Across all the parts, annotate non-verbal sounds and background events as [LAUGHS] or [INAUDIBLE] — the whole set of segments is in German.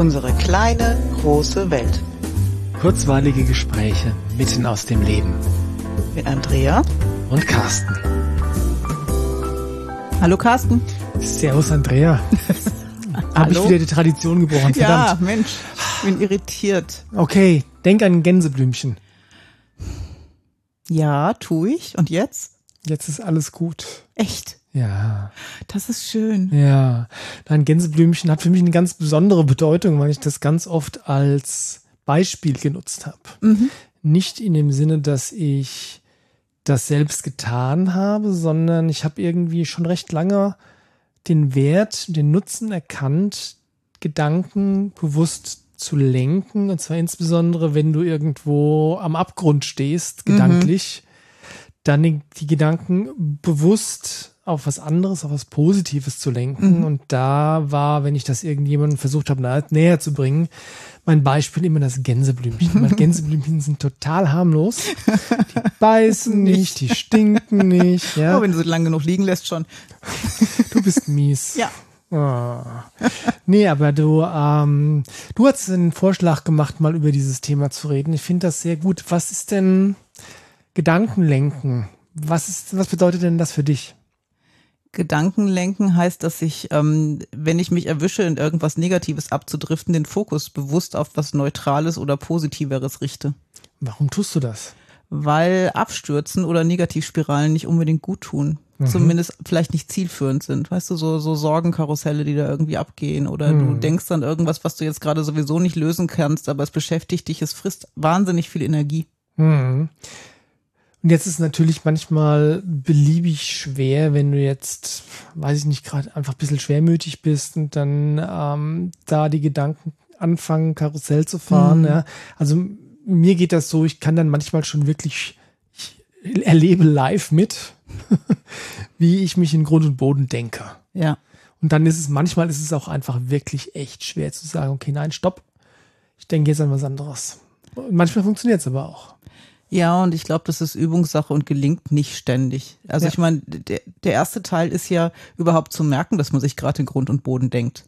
Unsere kleine, große Welt. Kurzweilige Gespräche mitten aus dem Leben. Mit Andrea und Carsten. Hallo Carsten. Servus Andrea. [LAUGHS] Habe ich wieder die Tradition gebrochen, verdammt. Ja, Mensch, ich bin irritiert. Okay, denk an Gänseblümchen. Ja, tu ich. Und jetzt? Jetzt ist alles gut. Echt? Ja. Das ist schön. Ja. Ein Gänseblümchen hat für mich eine ganz besondere Bedeutung, weil ich das ganz oft als Beispiel genutzt habe. Mhm. Nicht in dem Sinne, dass ich das selbst getan habe, sondern ich habe irgendwie schon recht lange den Wert, den Nutzen erkannt, Gedanken bewusst zu lenken. Und zwar insbesondere, wenn du irgendwo am Abgrund stehst, gedanklich, mhm. dann die, die, Gedanken bewusst auf was anderes, auf was Positives zu lenken. Mhm. Und da war, wenn ich das irgendjemandem versucht habe, näher zu bringen, mein Beispiel immer das Gänseblümchen. Weil [LAUGHS] Gänseblümchen sind total harmlos. Die [LAUGHS] beißen nicht, die stinken nicht. [LAUGHS] Ja. Oh, wenn du so lange genug liegen lässt schon. Du bist mies. Ja. Oh. Nee, aber du, ähm, du hast einen Vorschlag gemacht, mal über dieses Thema zu reden. Ich finde das sehr gut. Was ist denn Gedankenlenken? Was ist, was bedeutet denn das für dich? Gedankenlenken heißt, dass ich, ähm, wenn ich mich erwische, in irgendwas Negatives abzudriften, den Fokus bewusst auf was Neutrales oder Positiveres richte. Warum tust du das? Weil Abstürzen oder Negativspiralen nicht unbedingt gut tun. Mhm. Zumindest vielleicht nicht zielführend sind. Weißt du, so, so Sorgenkarusselle, die da irgendwie abgehen. Oder mhm. du denkst an irgendwas, was du jetzt gerade sowieso nicht lösen kannst, aber es beschäftigt dich, es frisst wahnsinnig viel Energie. Mhm. Und jetzt ist natürlich manchmal beliebig schwer, wenn du jetzt, weiß ich nicht, gerade einfach ein bisschen schwermütig bist und dann ähm, da die Gedanken anfangen, Karussell zu fahren. Mhm. Ja. Also mir geht das so, ich kann dann manchmal schon wirklich, ich erlebe live mit, [LAUGHS] wie ich mich in Grund und Boden denke. Ja. Und dann ist es, manchmal ist es auch einfach wirklich echt schwer zu sagen, okay, nein, stopp. Ich denke jetzt an was anderes. Und manchmal funktioniert es aber auch. Ja, und ich glaube, das ist Übungssache und gelingt nicht ständig. Also ja. ich meine, der, der erste Teil ist ja überhaupt zu merken, dass man sich gerade in Grund und Boden denkt.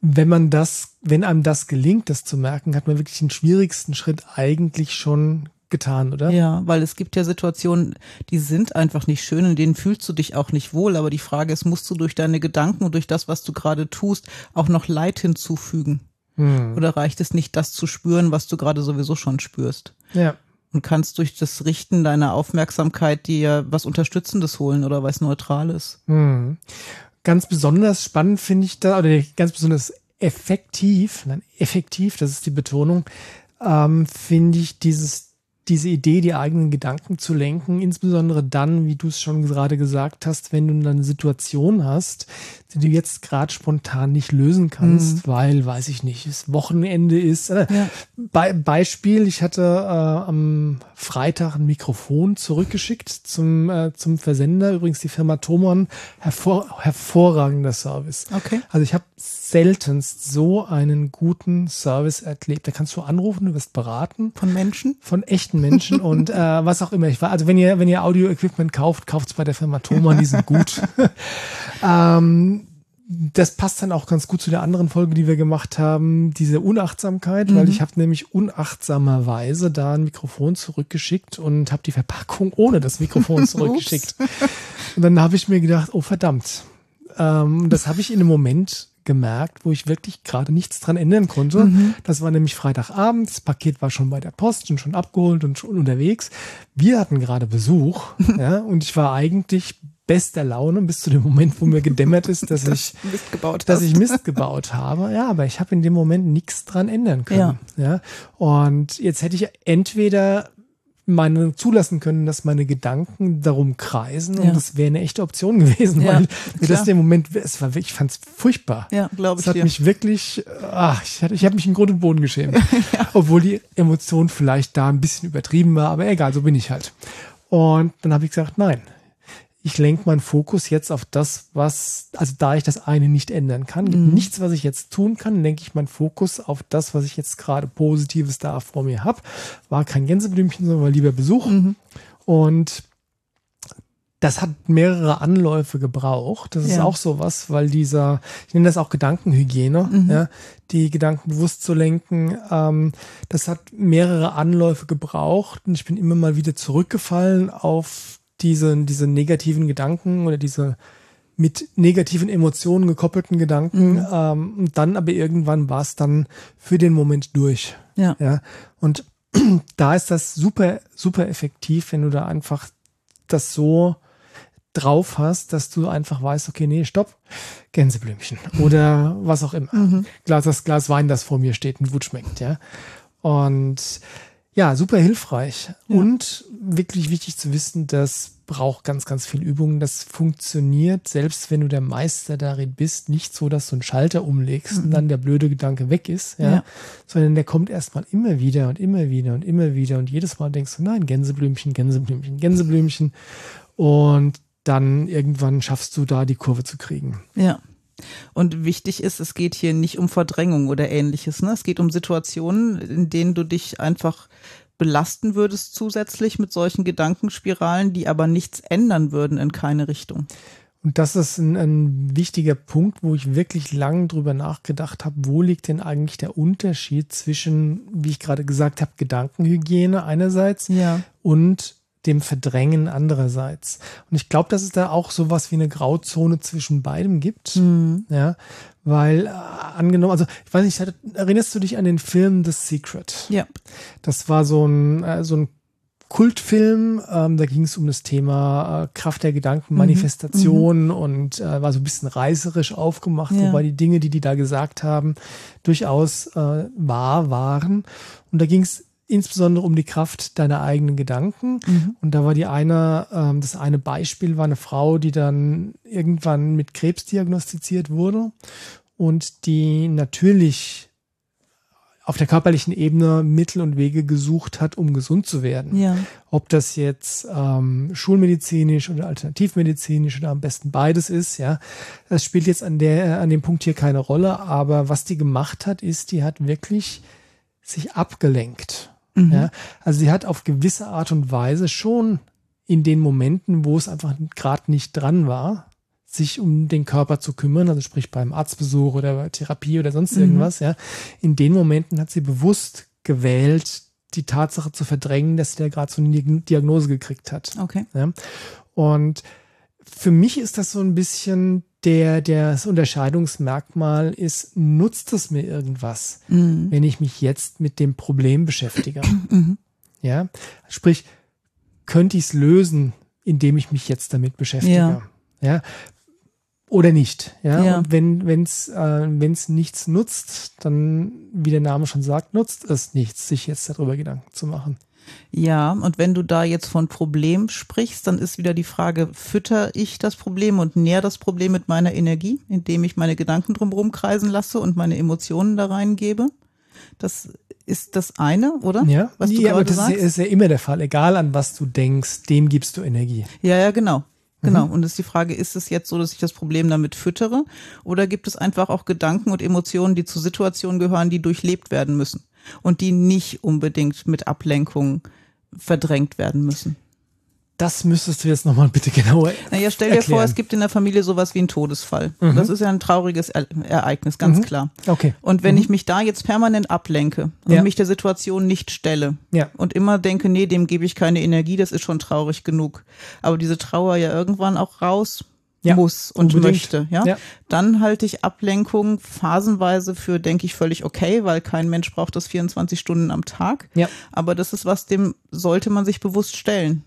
Wenn man das, wenn einem das gelingt, das zu merken, hat man wirklich den schwierigsten Schritt eigentlich schon getan, oder? Ja, weil es gibt ja Situationen, die sind einfach nicht schön, in denen fühlst du dich auch nicht wohl. Aber die Frage ist, musst du durch deine Gedanken und durch das, was du gerade tust, auch noch Leid hinzufügen? Hm. Oder reicht es nicht, das zu spüren, was du gerade sowieso schon spürst? Ja und kannst durch das Richten deiner Aufmerksamkeit dir was Unterstützendes holen oder was Neutrales. Hm. Ganz besonders spannend finde ich da, oder ganz besonders effektiv, nein, effektiv, das ist die Betonung, ähm, finde ich dieses diese Idee, die eigenen Gedanken zu lenken, insbesondere dann, wie du es schon gerade gesagt hast, wenn du eine Situation hast, die du jetzt gerade spontan nicht lösen kannst, mhm. weil, weiß ich nicht, es Wochenende ist. Äh, ja. Be Beispiel, ich hatte äh, am Freitag ein Mikrofon zurückgeschickt zum, äh, zum Versender, übrigens die Firma Thomon, hervor hervorragender Service. Okay. Also ich habe seltenst so einen guten Service erlebt. Da kannst du anrufen, du wirst beraten. Von Menschen? Von echten Menschen und äh, was auch immer. Ich war, also wenn ihr, wenn ihr Audio-Equipment kauft, kauft es bei der Firma Thomann, die sind gut. [LAUGHS] ähm, das passt dann auch ganz gut zu der anderen Folge, die wir gemacht haben, diese Unachtsamkeit, mhm. weil ich habe nämlich unachtsamerweise da ein Mikrofon zurückgeschickt und habe die Verpackung ohne das Mikrofon [LAUGHS] zurückgeschickt. und dann habe ich mir gedacht, oh verdammt. Ähm, das habe ich in einem Moment gemerkt, wo ich wirklich gerade nichts dran ändern konnte. Mhm. Das war nämlich Freitagabend, das Paket war schon bei der Post und schon abgeholt und schon unterwegs. Wir hatten gerade Besuch, [LAUGHS] ja, und ich war eigentlich bester Laune bis zu dem Moment, wo mir gedämmert ist, dass [LAUGHS] ich Mist gebaut dass ich Mist gebaut [LAUGHS] habe. Ja, aber ich habe in dem Moment nichts dran ändern können. Ja. ja. Und jetzt hätte ich entweder meine zulassen können, dass meine Gedanken darum kreisen ja. und das wäre eine echte Option gewesen, ja, weil mir das in dem Moment, es war ich fand es furchtbar. Ja, glaube ich. Es hat dir. mich wirklich, ach, ich, ich habe mich in Grund und Boden geschämt, [LAUGHS] ja. obwohl die Emotion vielleicht da ein bisschen übertrieben war, aber egal, so bin ich halt. Und dann habe ich gesagt, nein, ich lenke meinen Fokus jetzt auf das, was, also da ich das eine nicht ändern kann, mhm. nichts, was ich jetzt tun kann, lenke ich meinen Fokus auf das, was ich jetzt gerade Positives da vor mir habe. War kein Gänseblümchen, sondern war lieber Besuch. Mhm. Und das hat mehrere Anläufe gebraucht. Das ist ja. auch sowas, weil dieser, ich nenne das auch Gedankenhygiene, mhm. ja, die Gedanken bewusst zu lenken, ähm, das hat mehrere Anläufe gebraucht und ich bin immer mal wieder zurückgefallen auf diese, diese negativen Gedanken oder diese mit negativen Emotionen gekoppelten Gedanken. Mhm. Ähm, und dann aber irgendwann war es dann für den Moment durch. Ja. ja. Und [CLEARS THROAT] da ist das super, super effektiv, wenn du da einfach das so drauf hast, dass du einfach weißt, okay, nee, stopp, Gänseblümchen [LAUGHS] oder was auch immer. Mhm. Glas, das Glas Wein, das vor mir steht und gut schmeckt, ja. Und ja, super hilfreich ja. und wirklich wichtig zu wissen, das braucht ganz, ganz viel Übung. Das funktioniert, selbst wenn du der Meister darin bist, nicht so, dass du einen Schalter umlegst mhm. und dann der blöde Gedanke weg ist, ja, ja. sondern der kommt erstmal immer wieder und immer wieder und immer wieder und jedes Mal denkst du, nein, Gänseblümchen, Gänseblümchen, Gänseblümchen und dann irgendwann schaffst du da die Kurve zu kriegen. Ja. Und wichtig ist, es geht hier nicht um Verdrängung oder ähnliches. Ne? Es geht um Situationen, in denen du dich einfach belasten würdest zusätzlich mit solchen Gedankenspiralen, die aber nichts ändern würden in keine Richtung. Und das ist ein, ein wichtiger Punkt, wo ich wirklich lang drüber nachgedacht habe, wo liegt denn eigentlich der Unterschied zwischen, wie ich gerade gesagt habe, Gedankenhygiene einerseits ja. und dem Verdrängen andererseits. Und ich glaube, dass es da auch sowas wie eine Grauzone zwischen beidem gibt. Mhm. Ja, weil äh, angenommen, also ich weiß nicht, erinnerst du dich an den Film The Secret? Ja. Das war so ein, äh, so ein Kultfilm, ähm, da ging es um das Thema äh, Kraft der Gedanken, mhm. Manifestation mhm. und äh, war so ein bisschen reißerisch aufgemacht, ja. wobei die Dinge, die die da gesagt haben, durchaus äh, wahr waren. Und da ging es insbesondere um die Kraft deiner eigenen Gedanken. Mhm. Und da war die eine, ähm, das eine Beispiel war eine Frau, die dann irgendwann mit Krebs diagnostiziert wurde und die natürlich auf der körperlichen Ebene Mittel und Wege gesucht hat, um gesund zu werden. Ja. Ob das jetzt ähm, schulmedizinisch oder alternativmedizinisch oder am besten beides ist, ja, das spielt jetzt an der an dem Punkt hier keine Rolle. Aber was die gemacht hat, ist, die hat wirklich sich abgelenkt. Mhm. Ja, also sie hat auf gewisse Art und Weise schon in den Momenten, wo es einfach gerade nicht dran war, sich um den Körper zu kümmern, also sprich beim Arztbesuch oder bei Therapie oder sonst mhm. irgendwas, ja. In den Momenten hat sie bewusst gewählt, die Tatsache zu verdrängen, dass sie da gerade so eine Diagnose gekriegt hat. Okay. Ja. Und für mich ist das so ein bisschen der, der das Unterscheidungsmerkmal ist, nutzt es mir irgendwas, mhm. wenn ich mich jetzt mit dem Problem beschäftige? [CLEARS THROAT] Mhm. Ja, sprich, könnte ich es lösen, indem ich mich jetzt damit beschäftige? Ja. ja? Oder nicht. Ja. ja. Und wenn es äh, wenn's nichts nutzt, dann, wie der Name schon sagt, nutzt es nichts, sich jetzt darüber Gedanken zu machen. Ja, und wenn du da jetzt von Problem sprichst, dann ist wieder die Frage, fütter ich das Problem und nähr das Problem mit meiner Energie, indem ich meine Gedanken drumherum kreisen lasse und meine Emotionen da reingebe? Das ist das eine, oder? Ja, was du ja aber das sagst? ist ja immer der Fall. Egal an was du denkst, dem gibst du Energie. Ja, ja, genau. Genau. Mhm. Und es ist die Frage, ist es jetzt so, dass ich das Problem damit füttere? Oder gibt es einfach auch Gedanken und Emotionen, die zu Situationen gehören, die durchlebt werden müssen? Und die nicht unbedingt mit Ablenkung verdrängt werden müssen. Das müsstest du jetzt nochmal bitte genauer Naja, stell dir erklären. vor, es gibt in der Familie sowas wie einen Todesfall. Mhm. Das ist ja ein trauriges Ereignis, ganz mhm. klar. Okay. Und wenn mhm. ich mich da jetzt permanent ablenke und ja. mich der Situation nicht stelle ja. und immer denke, nee, dem gebe ich keine Energie, das ist schon traurig genug. Aber diese Trauer ja irgendwann auch raus ja, muss und unbedingt. möchte, ja? ja, dann halte ich Ablenkung phasenweise für, denke ich, völlig okay, weil kein Mensch braucht das 24 Stunden am Tag. Ja. Aber das ist was, dem sollte man sich bewusst stellen.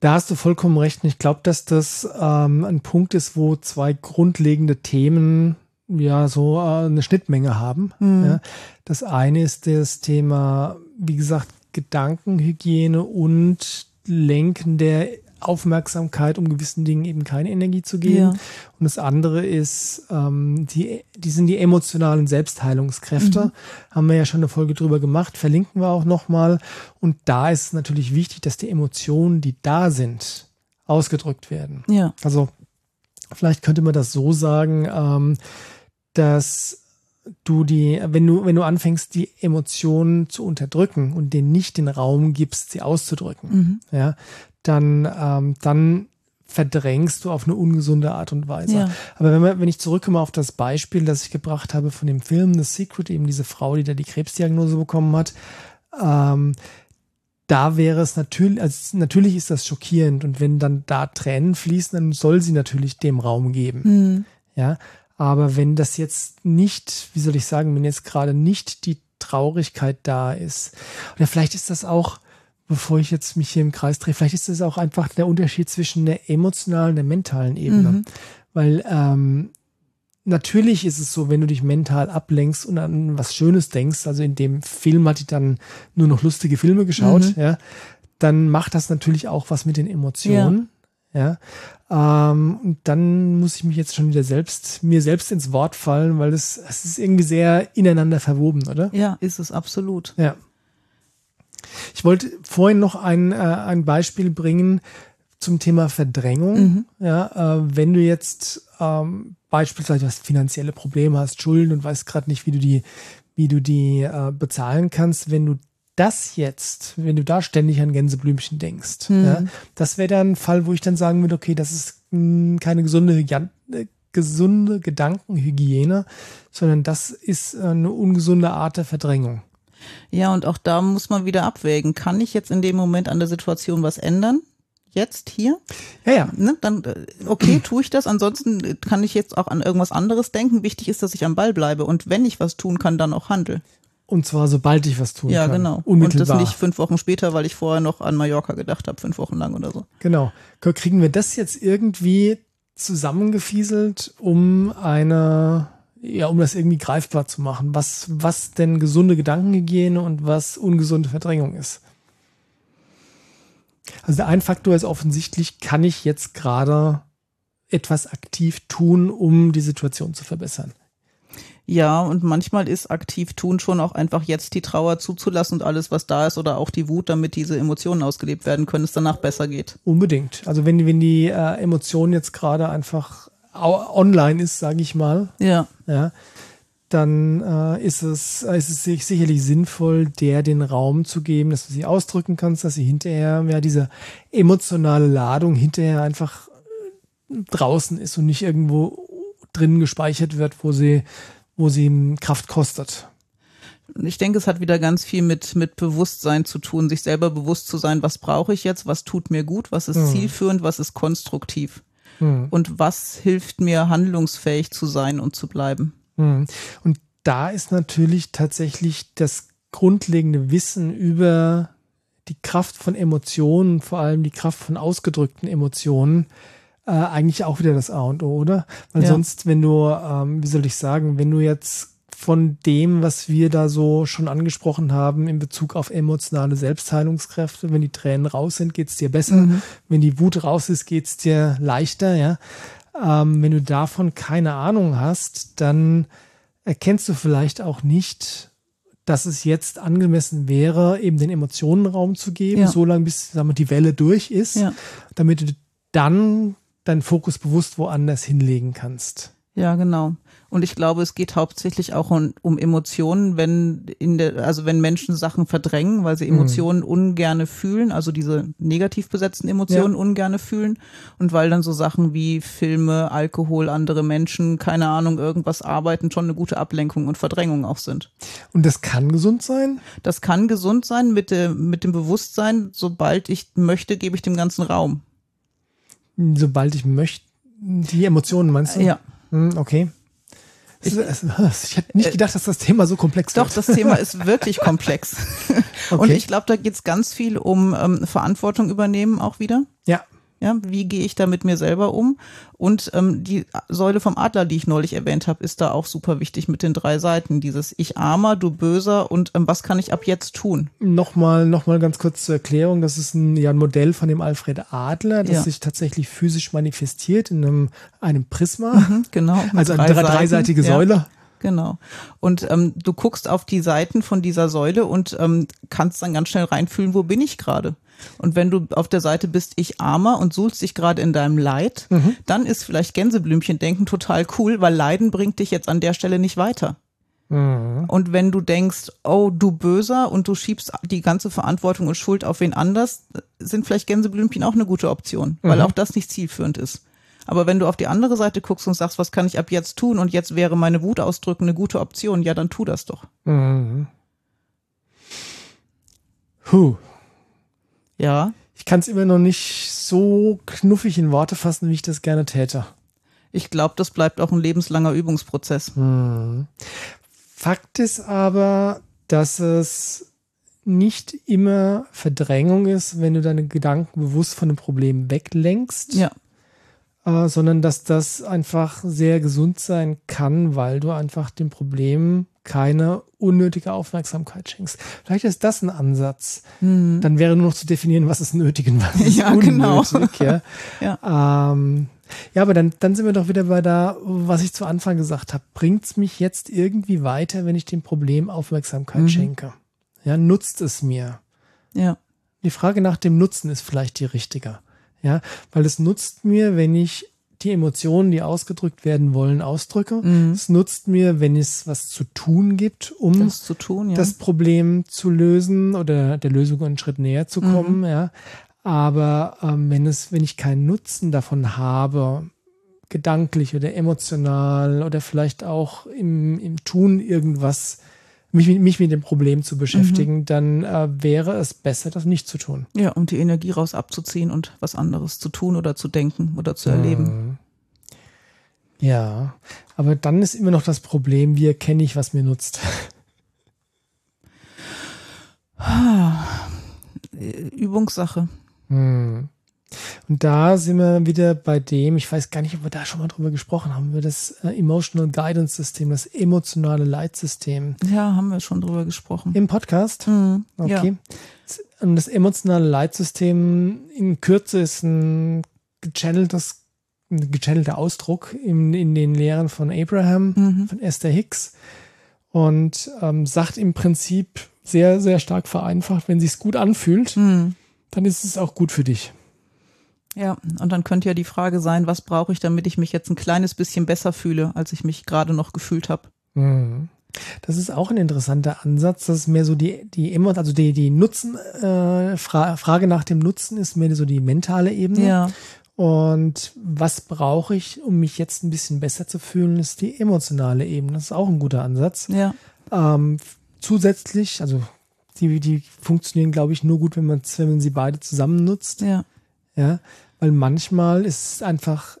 Da hast du vollkommen recht. Und ich glaube, dass das ähm, ein Punkt ist, wo zwei grundlegende Themen ja so äh, eine Schnittmenge haben. Mhm. Ja. Das eine ist das Thema, wie gesagt, Gedankenhygiene und Lenken der Aufmerksamkeit, um gewissen Dingen eben keine Energie zu geben. Ja. Und das andere ist, ähm, die, die sind die emotionalen Selbstheilungskräfte. Mhm. Haben wir ja schon eine Folge drüber gemacht, verlinken wir auch nochmal. Und da ist es natürlich wichtig, dass die Emotionen, die da sind, ausgedrückt werden. Ja. Also vielleicht könnte man das so sagen, ähm, dass du die, wenn du, wenn du anfängst, die Emotionen zu unterdrücken und denen nicht den Raum gibst, sie auszudrücken, mhm. ja, dann, ähm, dann verdrängst du auf eine ungesunde Art und Weise. Ja. Aber wenn, man, wenn ich zurückkomme auf das Beispiel, das ich gebracht habe von dem Film The Secret, eben diese Frau, die da die Krebsdiagnose bekommen hat, ähm, da wäre es natürlich, also natürlich ist das schockierend und wenn dann da Tränen fließen, dann soll sie natürlich dem Raum geben. Mhm. Ja, aber wenn das jetzt nicht, wie soll ich sagen, wenn jetzt gerade nicht die Traurigkeit da ist, oder vielleicht ist das auch, bevor ich jetzt mich hier im Kreis drehe, vielleicht ist das auch einfach der Unterschied zwischen der emotionalen und der mentalen Ebene. Mhm. Weil ähm, natürlich ist es so, wenn du dich mental ablenkst und an was Schönes denkst, also in dem Film hatte ich dann nur noch lustige Filme geschaut, mhm. ja, dann macht das natürlich auch was mit den Emotionen. Ja. ja. Ähm, und dann muss ich mich jetzt schon wieder selbst, mir selbst ins Wort fallen, weil das, das ist irgendwie sehr ineinander verwoben, oder? Ja, ist es absolut. Ja. Ich wollte vorhin noch ein, äh, ein Beispiel bringen zum Thema Verdrängung. Mhm. Ja, äh, wenn du jetzt ähm, beispielsweise was finanzielle Probleme hast, Schulden und weißt gerade nicht, wie du die, wie du die äh, bezahlen kannst, wenn du das jetzt, wenn du da ständig an Gänseblümchen denkst, mhm. ja, das wäre dann ein Fall, wo ich dann sagen würde, okay, das ist mh, hm, keine gesunde, äh, gesunde Gedankenhygiene, sondern das ist äh, eine ungesunde Art der Verdrängung. Ja, und auch da muss man wieder abwägen. Kann ich jetzt in dem Moment an der Situation was ändern? Jetzt hier? Ja, ja. Ne, dann, äh, okay, [CLEARS THROAT] tue ich das. Ansonsten kann ich jetzt auch an irgendwas anderes denken. Wichtig ist, dass ich am Ball bleibe. Und wenn ich was tun kann, dann auch handel. Und zwar sobald ich was tun ja, kann. Ja, genau. Unmittelbar. Und das nicht fünf Wochen später, weil ich vorher noch an Mallorca gedacht habe, fünf Wochen lang oder so. Genau. Kriegen wir das jetzt irgendwie zusammengefieselt, um eine ja, um das irgendwie greifbar zu machen, was, was denn gesunde Gedankenhygiene und was ungesunde Verdrängung ist. Also der ein Faktor ist offensichtlich, kann ich jetzt gerade etwas aktiv tun, um die Situation zu verbessern. Ja, und manchmal ist aktiv tun schon auch einfach jetzt die Trauer zuzulassen und alles, was da ist, oder auch die Wut, damit diese Emotionen ausgelebt werden können, es danach besser geht. Unbedingt. Also wenn, wenn die äh, Emotionen jetzt gerade einfach online ist, sage ich mal, ja. Ja, dann äh, ist, es, ist es sicherlich sinnvoll, der den Raum zu geben, dass du sie ausdrücken kannst, dass sie hinterher, ja, diese emotionale Ladung hinterher einfach äh, draußen ist und nicht irgendwo drin gespeichert wird, wo sie, wo sie Kraft kostet. Ich denke, es hat wieder ganz viel mit, mit Bewusstsein zu tun, sich selber bewusst zu sein, was brauche ich jetzt, was tut mir gut, was ist mhm. zielführend, was ist konstruktiv. Hm. Und was hilft mir, handlungsfähig zu sein und zu bleiben? Hm. Und da ist natürlich tatsächlich das grundlegende Wissen über die Kraft von Emotionen, vor allem die Kraft von ausgedrückten Emotionen, äh, eigentlich auch wieder das A und O, oder? Weil ja. sonst, wenn du, ähm, wie soll ich sagen, wenn du jetzt von dem, was wir da so schon angesprochen haben in Bezug auf emotionale Selbstheilungskräfte. Wenn die Tränen raus sind, geht's dir besser. Mhm. Wenn die Wut raus ist, geht's dir leichter, ja. Ähm, wenn du davon keine Ahnung hast, dann erkennst du vielleicht auch nicht, dass es jetzt angemessen wäre, eben den Emotionen Raum zu geben, ja. so lange bis sagen wir, die Welle durch ist, ja. damit du dann deinen Fokus bewusst woanders hinlegen kannst. Ja, genau. Und ich glaube, es geht hauptsächlich auch um, um Emotionen, wenn in der, also wenn Menschen Sachen verdrängen, weil sie mhm. Emotionen mhm. ungerne fühlen, also diese negativ besetzten Emotionen ja. ungerne fühlen und weil dann so Sachen wie Filme, Alkohol, andere Menschen, keine Ahnung, irgendwas arbeiten, schon eine gute Ablenkung und Verdrängung auch sind. Und das kann gesund sein? Das kann gesund sein mit, dem mit dem Bewusstsein, sobald ich möchte, gebe ich dem ganzen Raum. Sobald ich möchte, die Emotionen meinst du? Ja. Hm, okay. Ich, ich hätte nicht gedacht, dass das Thema so komplex ist. Doch, das Thema ist [LAUGHS] wirklich komplex. Okay. Und ich glaube, da geht es ganz viel um ähm, Verantwortung übernehmen auch wieder. Ja. Ja, wie gehe ich da mit mir selber um? Und ähm, die Säule vom Adler, die ich neulich erwähnt habe, ist da auch super wichtig mit den drei Seiten. Dieses Ich armer, du böser und ähm, was kann ich ab jetzt tun? Nochmal, nochmal ganz kurz zur Erklärung. Das ist ein, ja, ein Modell von dem Alfred Adler, das ja. sich tatsächlich physisch manifestiert in einem, einem Prisma. Mhm, genau. Also eine drei dreiseitige Säule. Ja. Genau. Und ähm, du guckst auf die Seiten von dieser Säule und ähm, kannst dann ganz schnell reinfühlen, wo bin ich gerade. Und wenn du auf der Seite bist, ich armer und suhlst dich gerade in deinem Leid, mhm. dann ist vielleicht Gänseblümchen denken total cool, weil Leiden bringt dich jetzt an der Stelle nicht weiter. Mhm. Und wenn du denkst, oh, du Böser und du schiebst die ganze Verantwortung und Schuld auf wen anders, sind vielleicht Gänseblümchen auch eine gute Option, weil mhm. auch das nicht zielführend ist. Aber wenn du auf die andere Seite guckst und sagst, was kann ich ab jetzt tun und jetzt wäre meine Wut ausdrücken eine gute Option, ja, dann tu das doch. Mhm. Huh. Ja. Ich kann es immer noch nicht so knuffig in Worte fassen, wie ich das gerne täte. Ich glaube, das bleibt auch ein lebenslanger Übungsprozess. Hm. Fakt ist aber, dass es nicht immer Verdrängung ist, wenn du deine Gedanken bewusst von dem Problem weglenkst. Ja. Äh, sondern dass das einfach sehr gesund sein kann, weil du einfach dem Problem keine unnötige Aufmerksamkeit schenkst. Vielleicht ist das ein Ansatz. Mhm. Dann wäre nur noch zu definieren, was ist nötig und was ist [LAUGHS] ja, genau. unnötig. Genau. [LAUGHS] ja, ja. Ähm, ja, aber dann, dann sind wir doch wieder bei da, was ich zu Anfang gesagt habe. Bringt es mich jetzt irgendwie weiter, wenn ich dem Problem Aufmerksamkeit mhm. schenke? Ja, nutzt es mir? Ja. Die Frage nach dem Nutzen ist vielleicht die richtige. Ja, weil es nutzt mir, wenn ich die Emotionen, die ausgedrückt werden wollen, ausdrücke. Mhm. Es nutzt mir, wenn es was zu tun gibt, um das, tun, ja. das Problem zu lösen oder der Lösung einen Schritt näher zu kommen. Mhm. Ja. Aber ähm, wenn es, wenn ich keinen Nutzen davon habe, gedanklich oder emotional oder vielleicht auch im, im Tun irgendwas mich, mich mit dem Problem zu beschäftigen, mhm. dann äh, wäre es besser, das nicht zu tun. Ja, um die Energie raus abzuziehen und was anderes zu tun oder zu denken oder zu erleben. Ja, aber dann ist immer noch das Problem, wie erkenne ich, was mir nutzt. Übungssache. Hm. Und da sind wir wieder bei dem, ich weiß gar nicht, ob wir da schon mal drüber gesprochen haben, über das äh, Emotional Guidance System, das emotionale Leitsystem. Ja, haben wir schon drüber gesprochen. Im Podcast? Mhm, okay. Ja. Und das emotionale Leitsystem in Kürze ist ein gechanneltes, ein gechannelter Ausdruck in, in den Lehren von Abraham, mhm. von Esther Hicks und ähm, sagt im Prinzip sehr, sehr stark vereinfacht, wenn sich's gut anfühlt, mhm. dann ist es auch gut für dich. Ja, und dann könnte ja die Frage sein, was brauche ich, damit ich mich jetzt ein kleines bisschen besser fühle, als ich mich gerade noch gefühlt habe. Mhm. Das ist auch ein interessanter Ansatz. Das ist mehr so die, die immer, also die, die Nutzen, äh, Fra Frage nach dem Nutzen ist mehr so die mentale Ebene. Ja. Und was brauche ich, um mich jetzt ein bisschen besser zu fühlen, ist die emotionale Ebene. Das ist auch ein guter Ansatz. Ja. Ähm, zusätzlich, also die, die funktionieren, glaube ich, nur gut, wenn man, wenn man sie beide zusammen nutzt. Ja. Ja, weil manchmal ist es einfach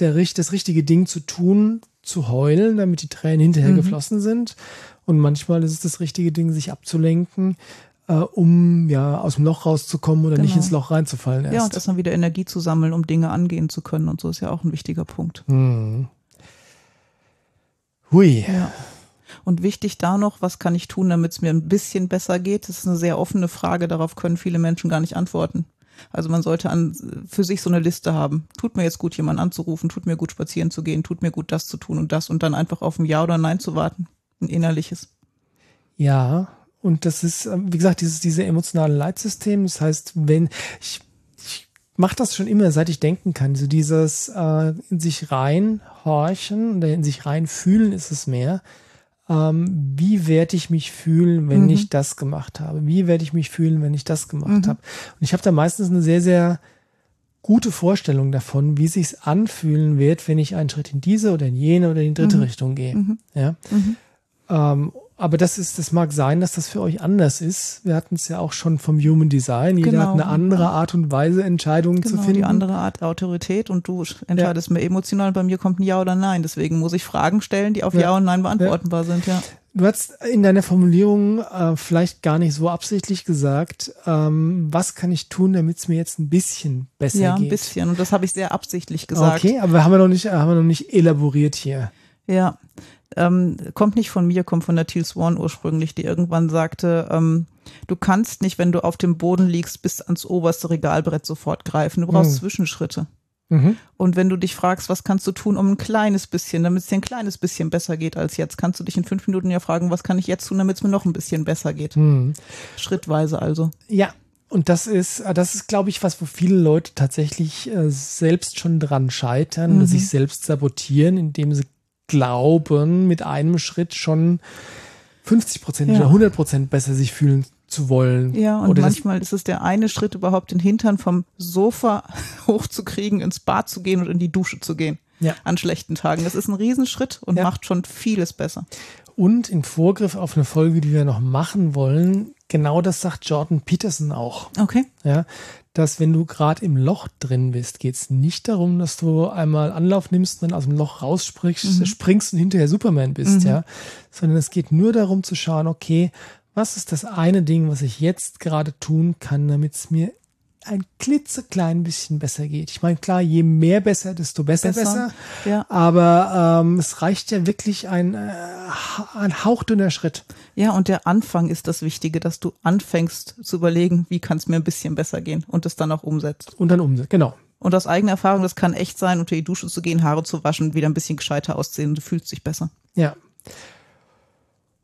der, das richtige Ding zu tun, zu heulen, damit die Tränen hinterher mhm. geflossen sind. Und manchmal ist es das richtige Ding, sich abzulenken, äh, um ja aus dem Loch rauszukommen oder genau. nicht ins Loch reinzufallen. Erst. Ja, und dann wieder Energie zu sammeln, um Dinge angehen zu können. Und so ist ja auch ein wichtiger Punkt. Mhm. Hui. Ja. Und wichtig da noch, was kann ich tun, damit es mir ein bisschen besser geht? Das ist eine sehr offene Frage, darauf können viele Menschen gar nicht antworten. Also man sollte an, für sich so eine Liste haben. Tut mir jetzt gut, jemanden anzurufen, tut mir gut, spazieren zu gehen, tut mir gut, das zu tun und das und dann einfach auf ein Ja oder Nein zu warten. Ein innerliches. Ja, und das ist, ähm, wie gesagt, dieses, diese emotionale Leitsystem. Das heißt, wenn ich, ich mache das schon immer, seit ich denken kann. So dieses äh, in sich reinhorchen oder in sich reinfühlen ist es mehr ähm, wie werde ich mich fühlen, wenn mhm. ich das gemacht habe? Wie werde ich mich fühlen, wenn ich das gemacht mhm. habe? Und ich habe da meistens eine sehr, sehr gute Vorstellung davon, wie sich's anfühlen wird, wenn ich einen Schritt in diese oder in jene oder in die dritte mhm. Richtung gehe. Mhm. Ja. Mhm. Ähm, aber das ist, das mag sein, dass das für euch anders ist. Wir hatten es ja auch schon vom Human Design. Jeder genau. hat eine andere Art und Weise, Entscheidungen genau, zu finden. Die andere Art Autorität und du entscheidest ja. mehr emotional. Bei mir kommt ein Ja oder Nein. Deswegen muss ich Fragen stellen, die auf Ja, ja und Nein beantwortbar ja. sind. Ja. Du hast in deiner Formulierung äh, vielleicht gar nicht so absichtlich gesagt, ähm, was kann ich tun, damit es mir jetzt ein bisschen besser geht? Ja, ein bisschen. Und das habe ich sehr absichtlich gesagt. Okay, aber haben wir noch nicht, haben wir noch nicht elaboriert hier. Ja, ähm, kommt nicht von mir, kommt von der Teal Swan ursprünglich, die irgendwann sagte, ähm, du kannst nicht, wenn du auf dem Boden liegst, bis ans oberste Regalbrett sofort greifen. Du brauchst mhm. Zwischenschritte. Mhm. Und wenn du dich fragst, was kannst du tun, um ein kleines bisschen, damit es dir ein kleines bisschen besser geht als jetzt, kannst du dich in fünf Minuten ja fragen, was kann ich jetzt tun, damit es mir noch ein bisschen besser geht. Mhm. Schrittweise also. Ja, und das ist, das ist, glaube ich, was, wo viele Leute tatsächlich äh, selbst schon dran scheitern mhm. oder sich selbst sabotieren, indem sie glauben, mit einem Schritt schon 50 Prozent ja. oder 100 Prozent besser sich fühlen zu wollen. Ja, und oder manchmal ist es der eine Schritt überhaupt den Hintern vom Sofa [LAUGHS] hochzukriegen, ins Bad zu gehen und in die Dusche zu gehen. Ja. An schlechten Tagen. Das ist ein Riesenschritt und ja. macht schon vieles besser. Und in Vorgriff auf eine Folge, die wir noch machen wollen, genau das sagt Jordan Peterson auch. Okay. Ja, dass wenn du gerade im Loch drin bist, geht es nicht darum, dass du einmal Anlauf nimmst und dann aus dem Loch rausspringst mhm. springst und hinterher Superman bist, mhm. ja, sondern es geht nur darum zu schauen, okay, was ist das eine Ding, was ich jetzt gerade tun kann, damit es mir ein klitzeklein bisschen besser geht. Ich meine, klar, je mehr besser, desto besser, besser. Ja. Aber ähm, es reicht ja wirklich ein, äh, ein hauchdünner Schritt. Ja, und der Anfang ist das Wichtige, dass du anfängst zu überlegen, wie kann es mir ein bisschen besser gehen und es dann auch umsetzt. Und dann umsetzt, genau. Und aus eigener Erfahrung, das kann echt sein, unter die Dusche zu gehen, Haare zu waschen, wieder ein bisschen gescheiter auszusehen, du fühlst dich besser. Ja.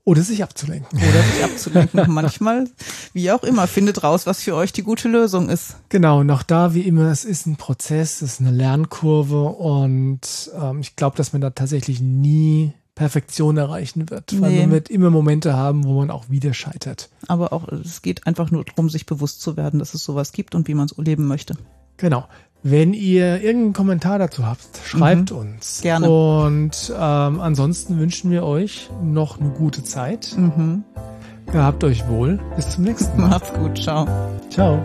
Oder sich abzulenken. Oder sich abzulenken. [LAUGHS] Manchmal, wie auch immer, findet raus, was für euch die gute Lösung ist. Genau, noch da wie immer, es ist ein Prozess, es ist eine Lernkurve und ähm, ich glaube, dass man da tatsächlich nie Perfektion erreichen wird. Weil nee. man wird immer Momente haben, wo man auch wieder scheitert. Aber auch, es geht einfach nur darum, sich bewusst zu werden, dass es sowas gibt und wie man es leben möchte. Genau. Wenn ihr irgendeinen Kommentar dazu habt, schreibt mhm. uns. Gerne. Und ähm, ansonsten wünschen wir euch noch eine gute Zeit. Mhm. Ihr habt euch wohl. Bis zum nächsten Mal. Macht's gut. Ciao. Ciao.